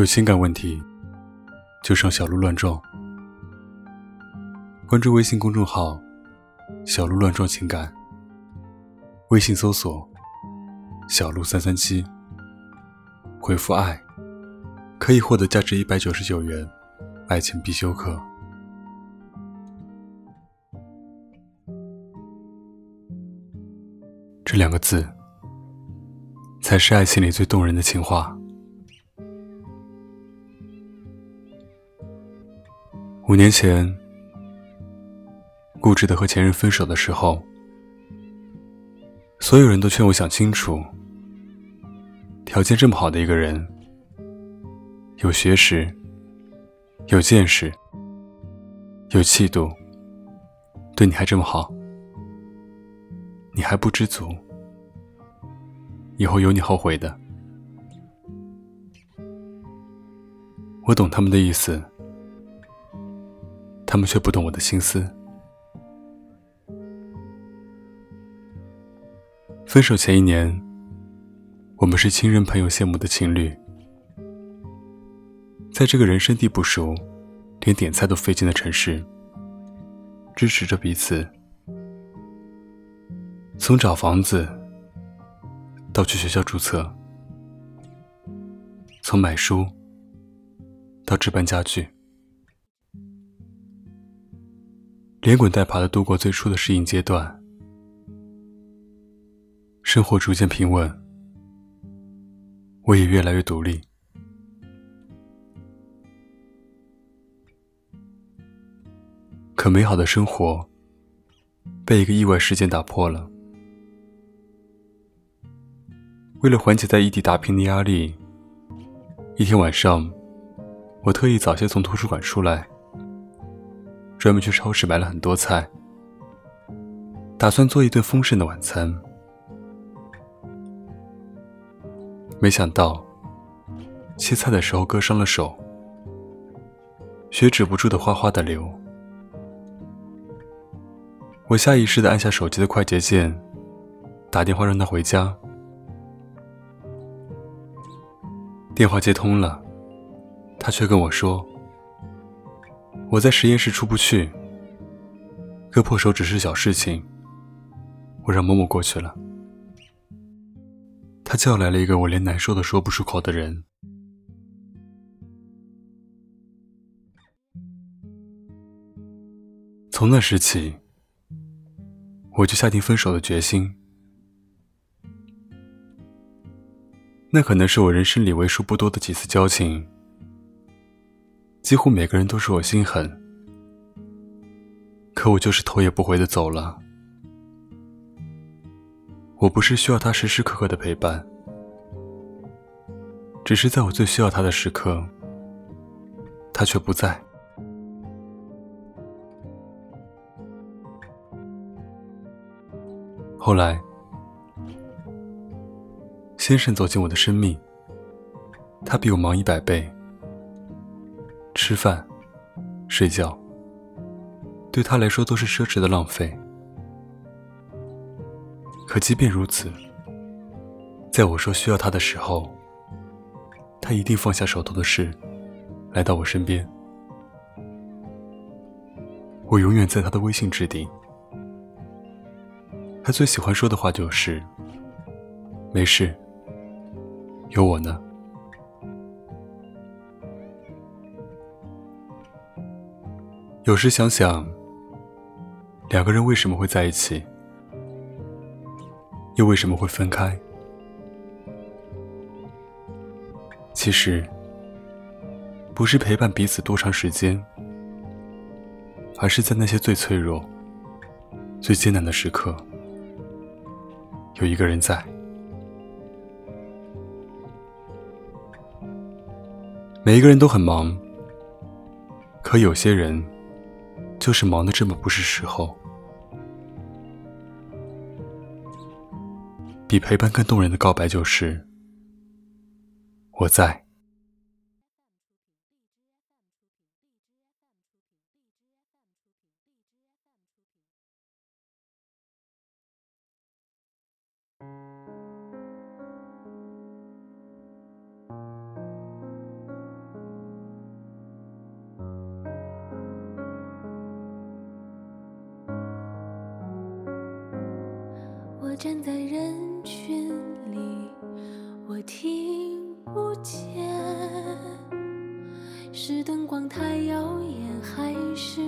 有情感问题，就上小鹿乱撞。关注微信公众号“小鹿乱撞情感”，微信搜索“小鹿三三七”，回复“爱”，可以获得价值一百九十九元爱情必修课。这两个字，才是爱情里最动人的情话。五年前，固执的和前任分手的时候，所有人都劝我想清楚。条件这么好的一个人，有学识，有见识，有气度，对你还这么好，你还不知足，以后有你后悔的。我懂他们的意思。他们却不懂我的心思。分手前一年，我们是亲人朋友羡慕的情侣，在这个人生地不熟、连点菜都费劲的城市，支持着彼此，从找房子到去学校注册，从买书到置办家具。连滚带爬的度过最初的适应阶段，生活逐渐平稳，我也越来越独立。可美好的生活被一个意外事件打破了。为了缓解在异地打拼的压力，一天晚上，我特意早些从图书馆出来。专门去超市买了很多菜，打算做一顿丰盛的晚餐。没想到切菜的时候割伤了手，血止不住的哗哗的流。我下意识的按下手机的快捷键，打电话让他回家。电话接通了，他却跟我说。我在实验室出不去，割破手只是小事情，我让某某过去了。他叫来了一个我连难受都说不出口的人。从那时起，我就下定分手的决心。那可能是我人生里为数不多的几次交情。几乎每个人都说我心狠，可我就是头也不回的走了。我不是需要他时时刻刻的陪伴，只是在我最需要他的时刻，他却不在。后来，先生走进我的生命，他比我忙一百倍。吃饭、睡觉，对他来说都是奢侈的浪费。可即便如此，在我说需要他的时候，他一定放下手头的事，来到我身边。我永远在他的微信置顶。他最喜欢说的话就是：“没事，有我呢。”有时想想，两个人为什么会在一起，又为什么会分开？其实，不是陪伴彼此多长时间，而是在那些最脆弱、最艰难的时刻，有一个人在。每一个人都很忙，可有些人。就是忙得这么不是时候，比陪伴更动人的告白就是我在。站在人群里，我听不见，是灯光太耀眼，还是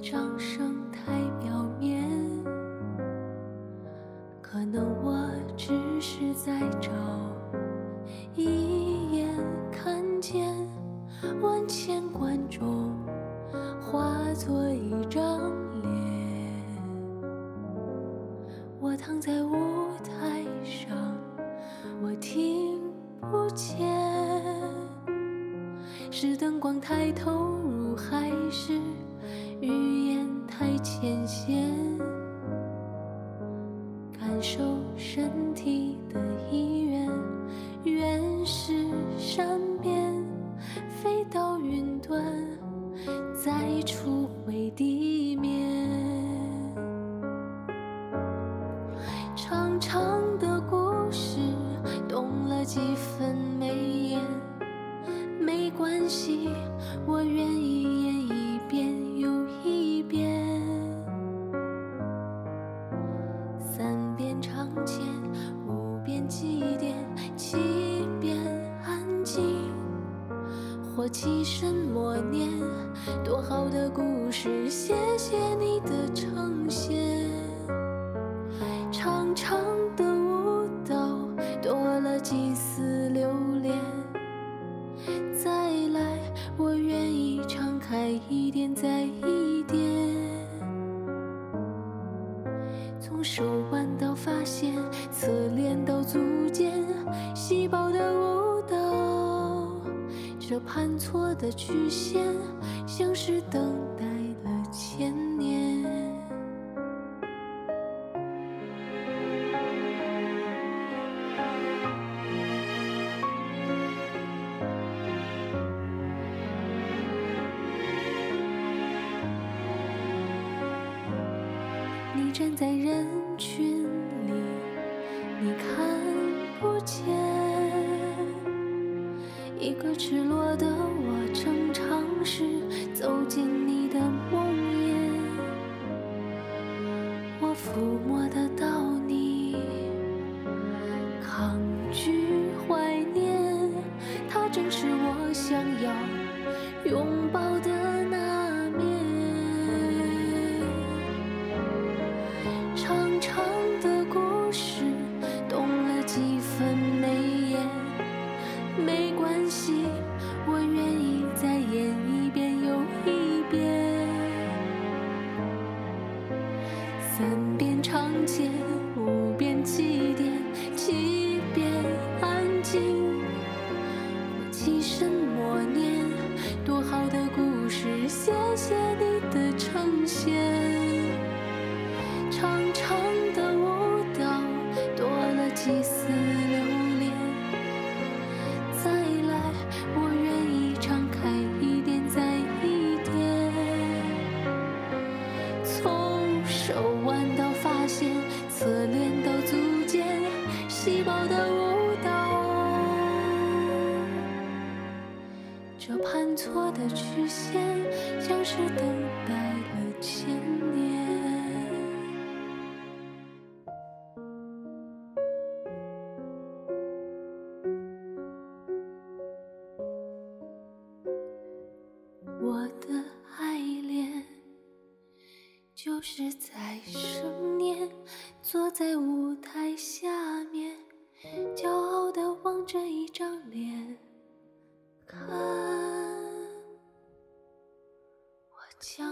掌声太表面？可能我只是在找一眼看见，万千观众在舞台上，我听不见，是灯光太投入，还是语言太浅显？关系，我愿意演一遍又一遍。三遍唱前，五遍祭奠，七遍安静，或起身默念，多好的故事，谢谢你的呈现。长长再一点。从手腕到发现，侧脸到足尖，细胞的舞蹈，这盘错的曲线，像是等待了千年。站在人群里，你看不见一个赤裸的我，正尝试走进你的梦魇。我抚摸得到你，抗拒怀念，它正是我想要拥细胞的舞蹈，这盘错的曲线，像是等待了千年。我的爱恋，就是在生将。